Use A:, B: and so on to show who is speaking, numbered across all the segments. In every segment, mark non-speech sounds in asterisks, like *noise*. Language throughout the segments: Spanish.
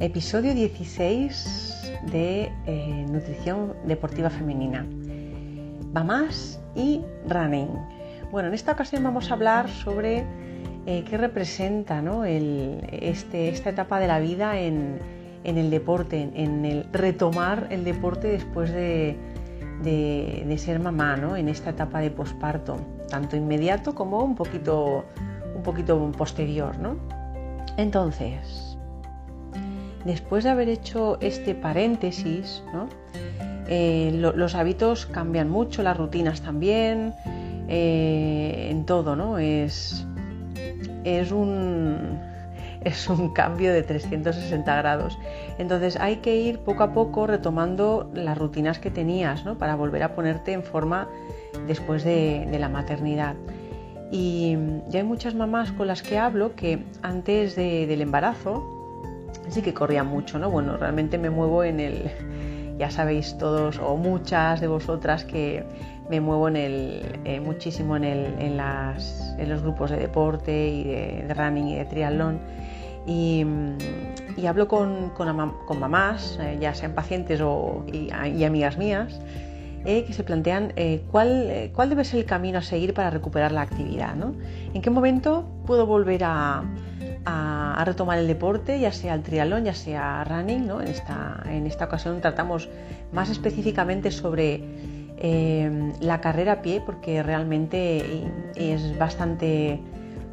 A: Episodio 16 de eh, Nutrición Deportiva Femenina. Mamás y running. Bueno, en esta ocasión vamos a hablar sobre eh, qué representa este, esta etapa de la vida en, el deporte, en, el retomar el deporte después de, ser mamá, ¿no? en esta etapa de posparto, tanto inmediato como un poquito, un poquito posterior. ¿no? Entonces, después de haber hecho este paréntesis, eh, los hábitos cambian mucho, las rutinas también, eh, en todo, ¿no? Es, es, un, es un cambio de 360 grados. Entonces hay que ir poco a poco retomando las rutinas que tenías, ¿no? Para volver a ponerte en forma después de, la maternidad. Y ya hay muchas mamás con las que hablo que antes del embarazo, sí que corría mucho, ¿no? Bueno, realmente me muevo en el, ya sabéis todos o muchas de vosotras que me muevo en el, eh, muchísimo en, el, en, las, en, los grupos de deporte y de, running y de triatlón. Y, hablo con, con, mamás, eh, ya sean pacientes o, y, y amigas mías, eh, que se plantean cuál, cuál, debe ser el camino a seguir para recuperar la actividad. ¿no? ¿En qué momento puedo volver a, a, retomar el deporte, ya sea el triatlón, ya sea running. ¿no? En, esta, en esta ocasión tratamos más específicamente sobre eh, la carrera a pie, porque realmente es bastante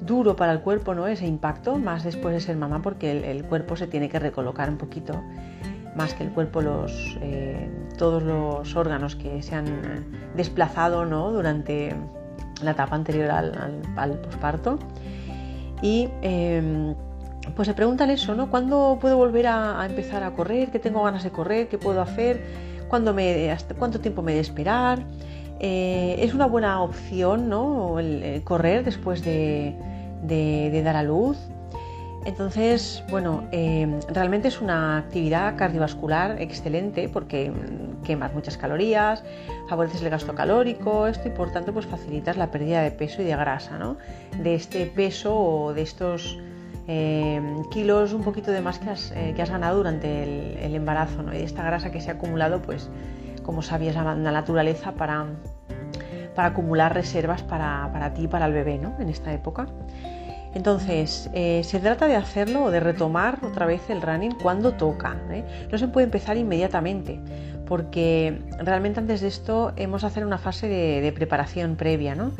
A: duro para el cuerpo ¿no? ese impacto, más después de ser mamá, porque el, cuerpo se tiene que recolocar un poquito más que el cuerpo, los, eh, todos los órganos que se han desplazado ¿no? durante la etapa anterior al, al, al posparto. Y em, pues se preguntan eso, ¿no? ¿Cuándo puedo volver a, empezar a correr? ¿Qué tengo ganas de correr? ¿Qué puedo hacer? ¿Cuándo me, ¿Cuánto tiempo me de esperar? Eh, es una buena opción, ¿no? El, correr después de, dar a luz. Entonces, bueno, em, realmente es una actividad cardiovascular excelente porque quemas muchas calorías, favoreces el gasto calórico, esto y por tanto pues facilitas la pérdida de peso y de grasa, ¿no? De este peso o de estos eh, kilos un poquito de más que has, eh, ganado durante el, embarazo, ¿no? Y de esta grasa que se ha acumulado, pues como sabías la naturaleza para, para acumular reservas para, para ti y para el bebé, ¿no? En esta época. Entonces, eh, se trata de hacerlo o de retomar otra vez el running cuando toca. No se puede empezar inmediatamente porque realmente antes de esto hemos de hacer una fase de, preparación previa, ¿no?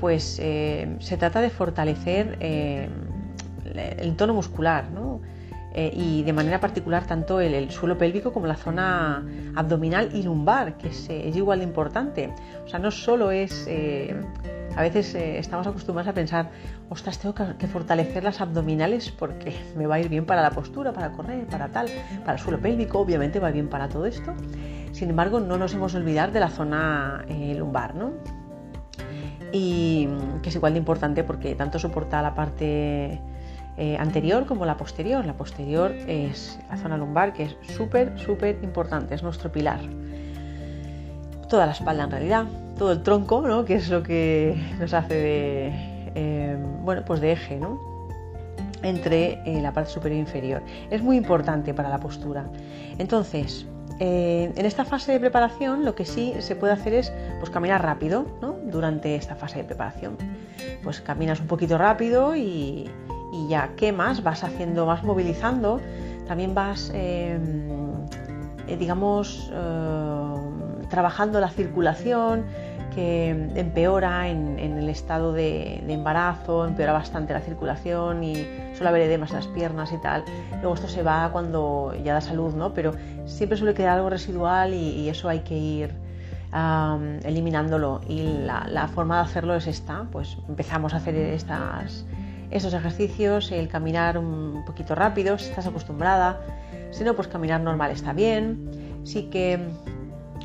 A: Pues eh, se trata de fortalecer eh, el tono muscular, ¿no? Eh, y de manera particular tanto el, suelo pélvico como la zona abdominal y lumbar, que es, igual de importante. O sea, no solo es a veces eh, estamos acostumbrados a pensar, ostras, tengo que, fortalecer las abdominales porque me va a ir bien para la postura, para correr, para tal, para el suelo pélvico, obviamente va bien para todo esto. Sin embargo, no nos hemos olvidar de la zona eh, lumbar, ¿no? Y que es igual de importante porque tanto soporta la parte eh, anterior como la posterior. La posterior es la zona lumbar, que es súper, súper importante, es nuestro pilar. Toda la espalda en realidad, todo el tronco, ¿no? que es lo que nos hace de, em, bueno, pues de eje ¿no? entre eh, la parte superior e inferior. Es muy importante para la postura. Entonces, eh, en esta fase de preparación lo que sí se puede hacer es pues, caminar rápido ¿no? durante esta fase de preparación. Pues caminas un poquito rápido y, y ya quemas, vas haciendo, vas movilizando, también vas, em, eh, digamos, trabajando la circulación, que empeora en, el estado de, embarazo, empeora bastante la circulación y suele haber edemas en las piernas y tal. Luego esto se va cuando ya da salud, ¿no? Pero siempre suele quedar algo residual y, eso hay que ir eliminándolo. Y la, forma de hacerlo es esta, pues empezamos a hacer estos ejercicios, el caminar un poquito rápido, si estás acostumbrada. Si no, pues caminar normal está bien. Sí que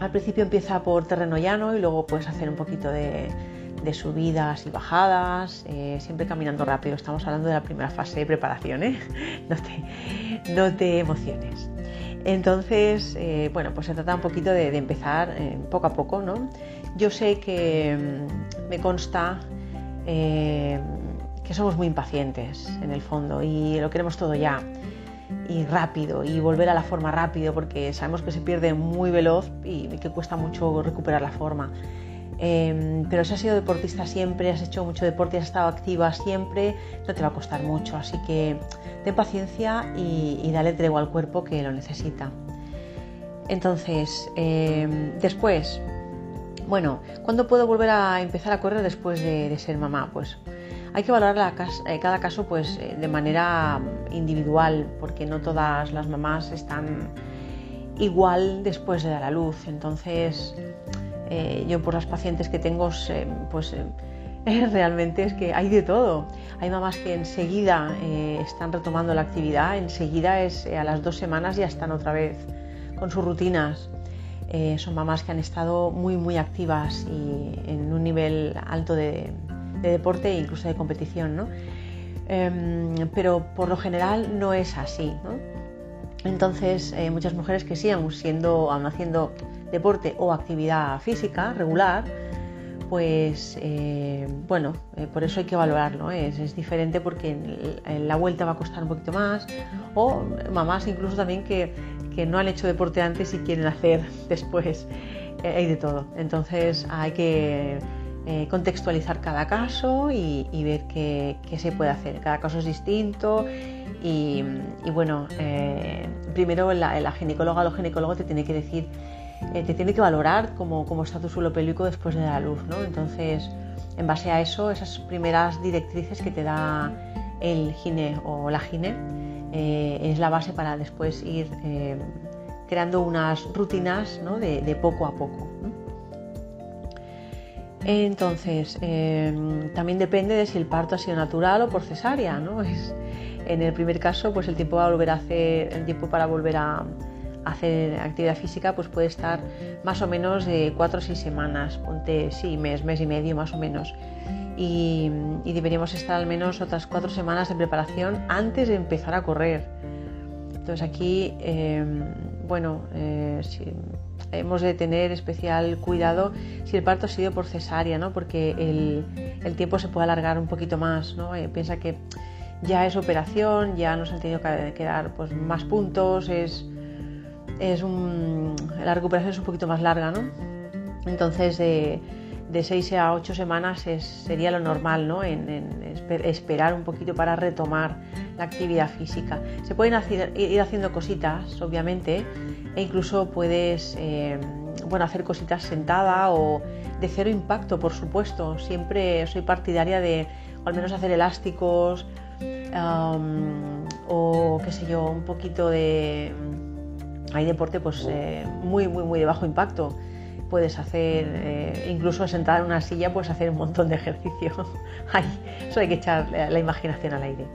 A: al principio empieza por terreno llano y luego puedes hacer un poquito de, subidas y bajadas, eh, siempre caminando rápido. Estamos hablando de la primera fase de preparación, ¿eh? *laughs* no, te, emociones. Entonces, eh, bueno, pues se trata un poquito de, empezar poco a poco, ¿no? Yo sé que mm, me consta que somos muy impacientes en el fondo y lo queremos todo ya. Y rápido y volver a la forma rápido porque sabemos que se pierde muy veloz y que cuesta mucho recuperar la forma. Em, pero si has sido deportista siempre, has hecho mucho deporte, has estado activa siempre, no te va a costar mucho. Así que ten paciencia y, dale tregua al cuerpo que lo necesita. Entonces, em, después, bueno, ¿cuándo puedo volver a empezar a correr después de, ser mamá? Pues hay que valorar eh, cada caso pues, eh, de manera individual, porque no todas las mamás están igual después de dar a luz. Entonces, eh, yo por las pacientes que tengo, pues eh, *laughs* realmente es que hay de todo. Hay mamás que enseguida eh, están retomando la actividad, enseguida es a las dos semanas ya están otra vez con sus rutinas. son mamás que han estado muy muy activas y en un nivel alto de, deporte e incluso de competición, ¿no? Em, pero por lo general no es así. Entonces, muchas mujeres que siendo, aún haciendo deporte o actividad física regular, pues eh, bueno, eh, por eso hay que valorarlo. Es, diferente porque en, la vuelta va a costar un poquito más. O mamás incluso también que, no han hecho deporte antes y quieren hacer *laughs* después. Eh, hay de todo. Entonces hay que contextualizar cada caso y, ver qué, se puede hacer. Cada caso es distinto y, bueno, primero la, la ginecóloga o el ginecólogo te tiene que decir eh, te tiene que valorar cómo, está tu suelo pélvico después de la luz, ¿no? Entonces, en base a eso, esas primeras directrices que te da el gine o la gine eh, es la base para después ir eh, creando unas rutinas de, poco a poco. Entonces, también depende de si el parto ha sido natural o por cesárea, ¿no? *laughs* Es, en el primer caso, pues el tiempo a volver a hacer, el tiempo para volver a, hacer actividad física pues puede estar más o menos de cuatro o seis semanas, ponte sí, mes, mes y medio más o menos. Y, deberíamos estar al menos otras cuatro semanas de preparación antes de empezar a correr. Entonces aquí, em, bueno, eh, hemos de tener especial cuidado si el parto ha sido por cesárea, ¿no? porque el, tiempo se puede alargar un poquito más. ¿no? Eh, piensa que ya es operación, ya nos han tenido que dar pues, más puntos, es es la recuperación es un poquito más larga, ¿no? Entonces, de, de 6 a 8 semanas sería lo normal, ¿no? En, esperar un poquito para retomar la actividad física. Se pueden ir haciendo cositas, obviamente, e incluso puedes eh, bueno, hacer cositas sentada o de cero impacto, por supuesto. Siempre soy partidaria de al menos hacer elásticos o qué sé yo, un poquito de hay deporte pues eh, muy, muy, muy de bajo impacto. Puedes hacer, eh, incluso sentada en una silla, puedes hacer un montón de ejercicio. *laughs* Eso hay que echar la imaginación al aire.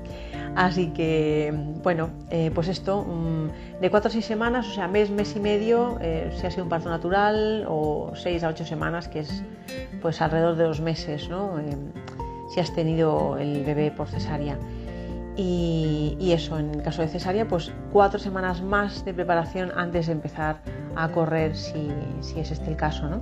A: Así que, bueno, eh, pues esto, mm, de cuatro a seis semanas, o sea, mes, mes y medio, si ha sido un parto natural, o seis a ocho semanas, que es pues alrededor de dos meses, ¿no? si has tenido el bebé por cesárea. Y, eso, en el caso de cesárea, pues cuatro semanas más de preparación antes de empezar a correr, si, es este el caso. ¿no?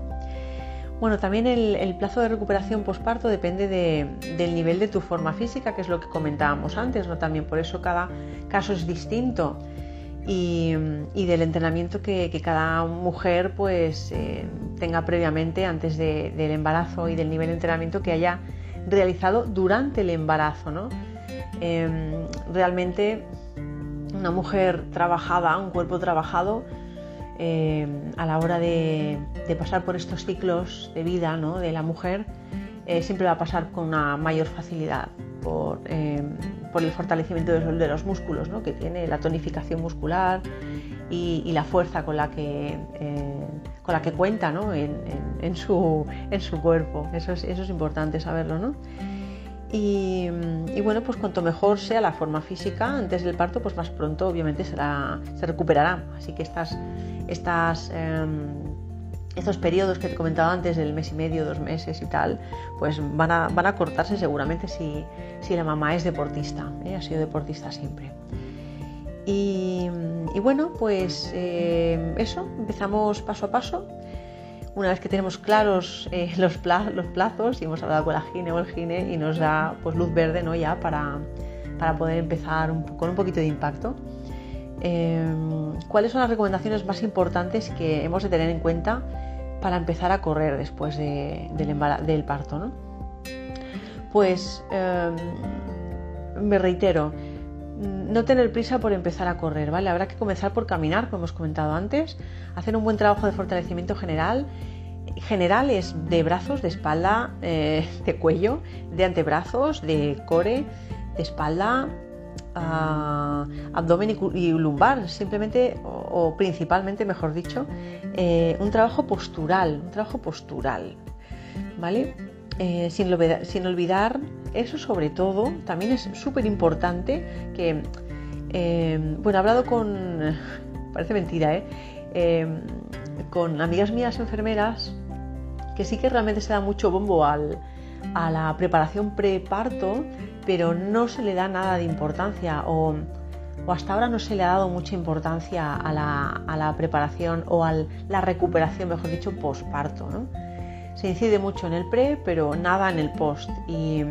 A: Bueno, también el, plazo de recuperación posparto depende del nivel de tu forma física, que es lo que comentábamos antes, ¿no? También por eso cada caso es distinto y, del entrenamiento que, cada mujer pues eh, tenga previamente antes del embarazo y del nivel de entrenamiento que haya realizado durante el embarazo, ¿no? Em, realmente una mujer trabajada, un cuerpo trabajado, em, a la hora de, pasar por estos ciclos de vida de la mujer, eh, siempre va a pasar con una mayor facilidad por, em, el fortalecimiento de los, músculos que tiene, la tonificación muscular y, la fuerza con la que, eh, con la que cuenta en, su, cuerpo. Eso es, eso es importante saberlo. ¿no? Y, bueno, pues cuanto mejor sea la forma física antes del parto, pues más pronto obviamente será, se recuperará. Así que estas, estas, em, estos periodos que te he comentado antes, del mes y medio, dos meses y tal, pues van a, van a cortarse seguramente si, si la mamá es deportista, ¿eh? ha sido deportista siempre. Y, bueno, pues em, eso, empezamos paso a paso. Una vez que tenemos claros eh, *laughs* los, plazos y hemos hablado con la gine o el gine y nos da pues, luz verde ¿no? ya para, poder empezar con un poquito de impacto. em, cuáles son las recomendaciones más importantes que hemos de tener en cuenta para empezar a correr después del, parto. Pues em, me reitero, no tener prisa por empezar a correr, ¿vale? Habrá que comenzar por caminar, como hemos comentado antes, hacer un buen trabajo de fortalecimiento general, generales de brazos, de espalda, eh, de cuello, de antebrazos, de core, de espalda, ah, abdomen y, lumbar, simplemente o, principalmente, mejor dicho, eh, un trabajo postural, un trabajo postural, ¿vale? Eh, sin, olvidar, eso sobre todo, también es súper importante que, bueno, he hablado con, parece mentira, ¿eh? con amigas mías enfermeras que sí que realmente se da mucho bombo a la preparación preparto, pero no se le da nada de importancia o, hasta ahora no se le ha dado mucha importancia a la, preparación o a la recuperación, mejor dicho, postparto. ¿no? Se incide mucho en el pre, pero nada en el post. Y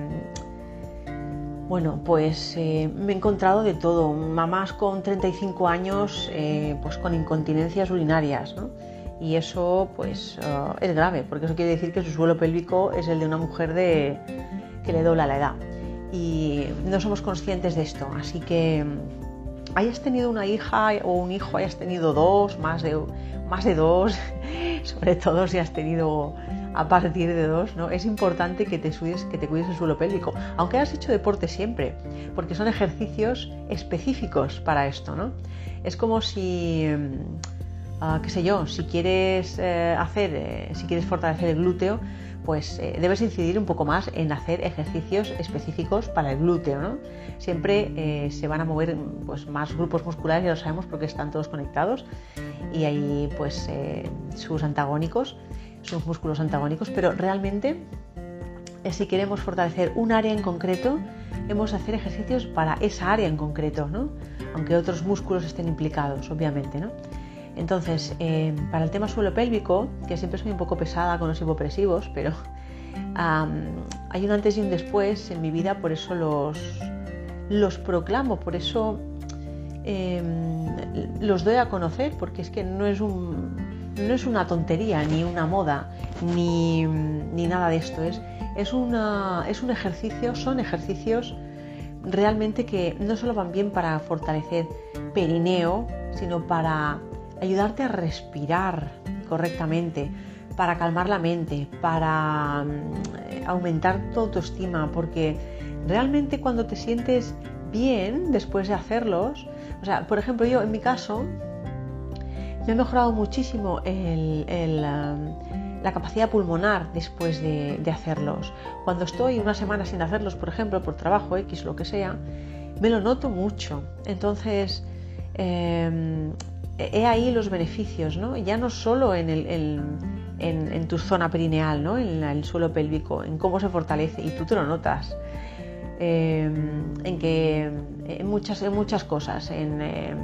A: bueno, pues eh, me he encontrado de todo. Mamás con 35 años, eh, pues con incontinencias urinarias, ¿no? y eso pues uh, es grave porque eso quiere decir que su suelo pélvico es el de una mujer de, que le dobla la edad y no somos conscientes de esto así que mm, hayas tenido una hija o un hijo hayas tenido dos más de más de dos sobre todo si has tenido a partir de dos, ¿no? Es importante que te, suides, que te cuides el suelo pélvico, aunque hayas hecho deporte siempre, porque son ejercicios específicos para esto, ¿no? Es como si mm, Ah, qué sé yo, si quieres eh, hacer, eh, si quieres fortalecer el glúteo, pues eh, debes incidir un poco más en hacer ejercicios específicos para el glúteo, ¿no? Siempre se van a mover pues, más grupos musculares, ya lo sabemos porque están todos conectados y hay pues sus antagónicos, sus músculos antagónicos, pero realmente si queremos fortalecer un área en concreto, hemos de hacer ejercicios para esa área en concreto, ¿no? Aunque otros músculos estén implicados, obviamente, ¿no? Entonces, eh, para el tema suelo pélvico, que siempre soy un poco pesada con los hipopresivos, pero hay un antes y un después en mi vida, por eso los, los proclamo, por eso em, los doy a conocer, porque es que no es, un, no es una tontería, ni una moda, ni, nada de esto. Es, es, una, es un ejercicio, son ejercicios realmente que no solo van bien para fortalecer perineo, sino para ayudarte a respirar correctamente, para calmar la mente, para mm, aumentar tu autoestima, porque realmente cuando te sientes bien después de hacerlos, o sea, por ejemplo, yo en mi caso, me ha mejorado muchísimo la capacidad pulmonar después de, hacerlos. Cuando estoy una semana sin hacerlos, por ejemplo, por trabajo X, lo que sea, me lo noto mucho. Entonces, em, he ahí los beneficios, ¿no? ya no solo en, en, tu zona perineal, ¿no? en el suelo pélvico, en cómo se fortalece, y tú te lo notas, em, en que en muchas, en muchas cosas, en, em,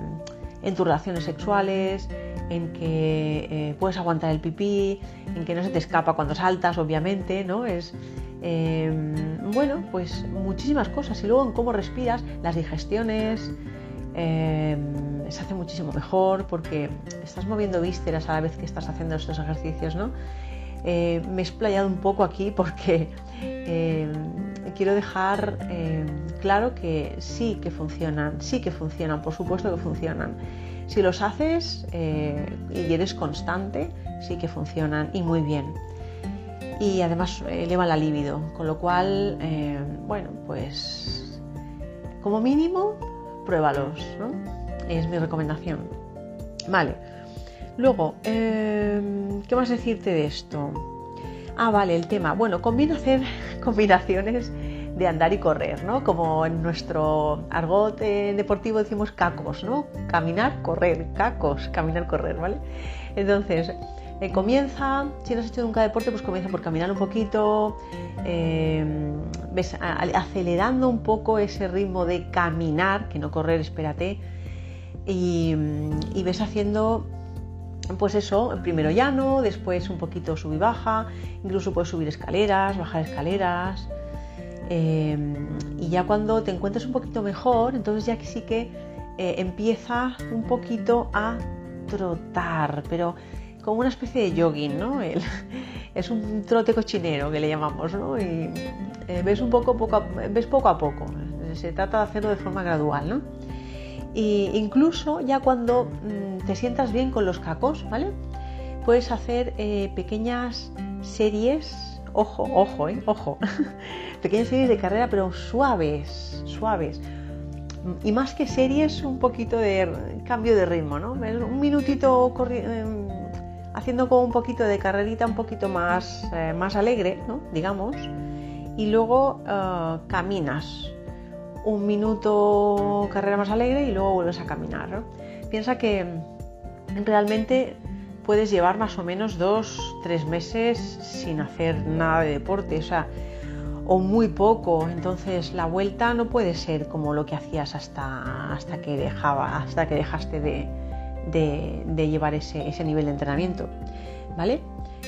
A: tus relaciones sexuales, en que eh, puedes aguantar el pipí, en que no se te escapa cuando saltas, obviamente, ¿no? Es, em, bueno, pues muchísimas cosas. Y luego en cómo respiras, las digestiones, se hace muchísimo mejor porque estás moviendo vísceras a la vez que estás haciendo estos ejercicios, ¿no? Eh, me he explayado un poco aquí porque em, quiero dejar em, claro que sí que funcionan, sí que funcionan, por supuesto que funcionan. Si los haces eh, y eres constante, sí que funcionan y muy bien. Y además elevan la libido, con lo cual, bueno, pues como mínimo pruébalos. Es mi recomendación. Vale. Luego, em, ¿qué más decirte de esto? Ah, vale, el tema. Bueno, conviene hacer *laughs* combinaciones de andar y correr, ¿no? Como en nuestro argot eh, deportivo decimos cacos, ¿no? Caminar, correr, cacos, caminar, correr, ¿vale? Entonces, eh, comienza, si no has hecho nunca deporte, pues comienza por caminar un poquito, eh, ves, acelerando un poco ese ritmo de caminar, que no correr, espérate, y, ves haciendo pues eso, primero llano, después un poquito sub y baja, incluso puedes subir escaleras, bajar escaleras. Eh, y ya cuando te encuentres un poquito mejor, entonces ya sí que eh, empieza un poquito a trotar, pero como una especie de jogging, ¿no? *laughs* es un trote cochinero que le llamamos, ¿no? Y eh, ves un poco, poco ves poco a poco. Se trata de hacerlo de forma gradual, ¿no? Incluso ya cuando mm, te sientas bien con los cacos, ¿vale? Puedes hacer eh, pequeñas series, ojo, ojo, ¿eh? Ojo, *laughs* pequeñas series de carrera, pero suaves, suaves y más que series, un poquito de cambio de ritmo, ¿no? Un minutito em, haciendo como un poquito de carrerita un poquito más, eh, más alegre, ¿no? Digamos, y luego eh, caminas. Un minuto carrera más alegre y luego vuelves a caminar. Piensa que realmente puedes llevar más o menos dos, tres meses sin hacer nada de deporte. O sea, o muy poco. Entonces la vuelta no puede ser como lo que hacías hasta, hasta que dejaba, hasta que dejaste de, llevar ese, nivel de entrenamiento. ¿Vale?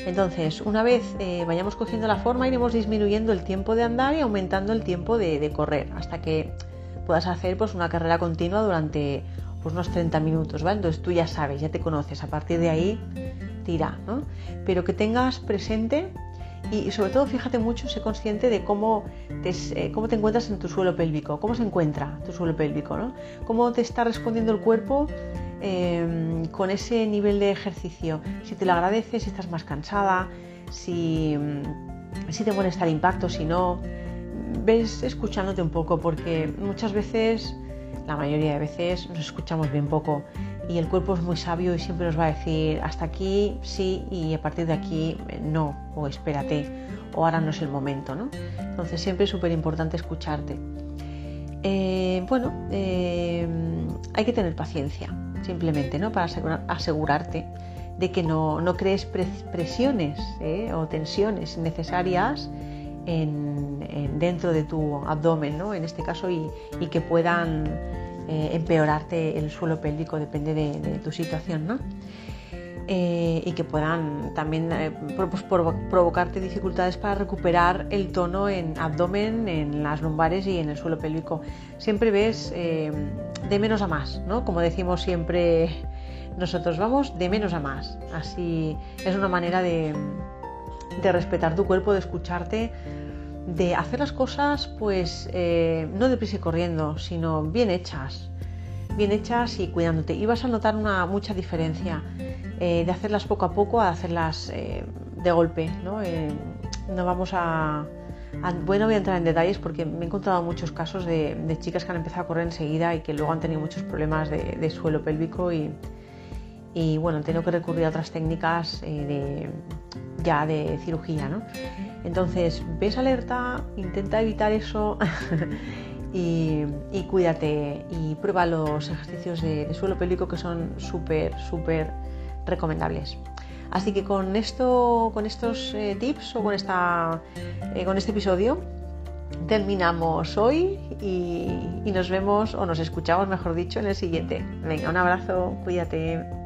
A: Entonces, una vez eh, vayamos cogiendo la forma, iremos disminuyendo el tiempo de andar y aumentando el tiempo de, correr, hasta que puedas hacer pues, una carrera continua durante pues, unos 30 minutos, ¿vale? Entonces tú ya sabes, ya te conoces, a partir de ahí tira, ¿no? Pero que tengas presente y sobre todo fíjate mucho, sé consciente de cómo te, eh, cómo te encuentras en tu suelo pélvico, cómo se encuentra tu suelo pélvico, ¿no? cómo te está respondiendo el cuerpo em, con ese nivel de ejercicio, si te lo agradeces, si estás más cansada, si, si te molesta el impacto, si no, ves escuchándote un poco porque muchas veces, la mayoría de veces, nos escuchamos bien poco y el cuerpo es muy sabio y siempre nos va a decir hasta aquí sí y a partir de aquí no o espérate o ahora no es el momento ¿no? entonces siempre es súper importante escucharte. Eh, bueno eh, hay que tener paciencia simplemente ¿no? para asegurarte de que no, no crees presiones ¿eh? o tensiones innecesarias en, dentro de tu abdomen ¿no? en este caso y, que puedan eh, empeorarte el suelo pélvico, depende de, tu situación, ¿no? Eh, y que puedan también eh, pues, provocarte dificultades para recuperar el tono en abdomen, en las lumbares y en el suelo pélvico. Siempre ves de menos a más, ¿no? Como decimos siempre nosotros, vamos de menos a más. Así es una manera de, de respetar tu cuerpo, de escucharte de hacer las cosas pues eh, no deprisa y corriendo, sino bien hechas, bien hechas y cuidándote. Y vas a notar una mucha diferencia eh, de hacerlas poco a poco a hacerlas eh, de golpe. ¿no? no vamos a, Bueno, voy a entrar en detalles porque me he encontrado muchos casos de, chicas que han empezado a correr enseguida y que luego han tenido muchos problemas de, suelo pélvico y, y bueno, han tenido que recurrir a otras técnicas de, ya de cirugía. ¿no? Entonces, ves alerta, intenta evitar eso *laughs* y, cuídate y prueba los ejercicios de, suelo pélvico que son súper, súper recomendables. Así que con esto, con estos eh, tips o con, esta, eh, con este episodio terminamos hoy y, y nos vemos o nos escuchamos, mejor dicho, en el siguiente. Venga, un abrazo, cuídate.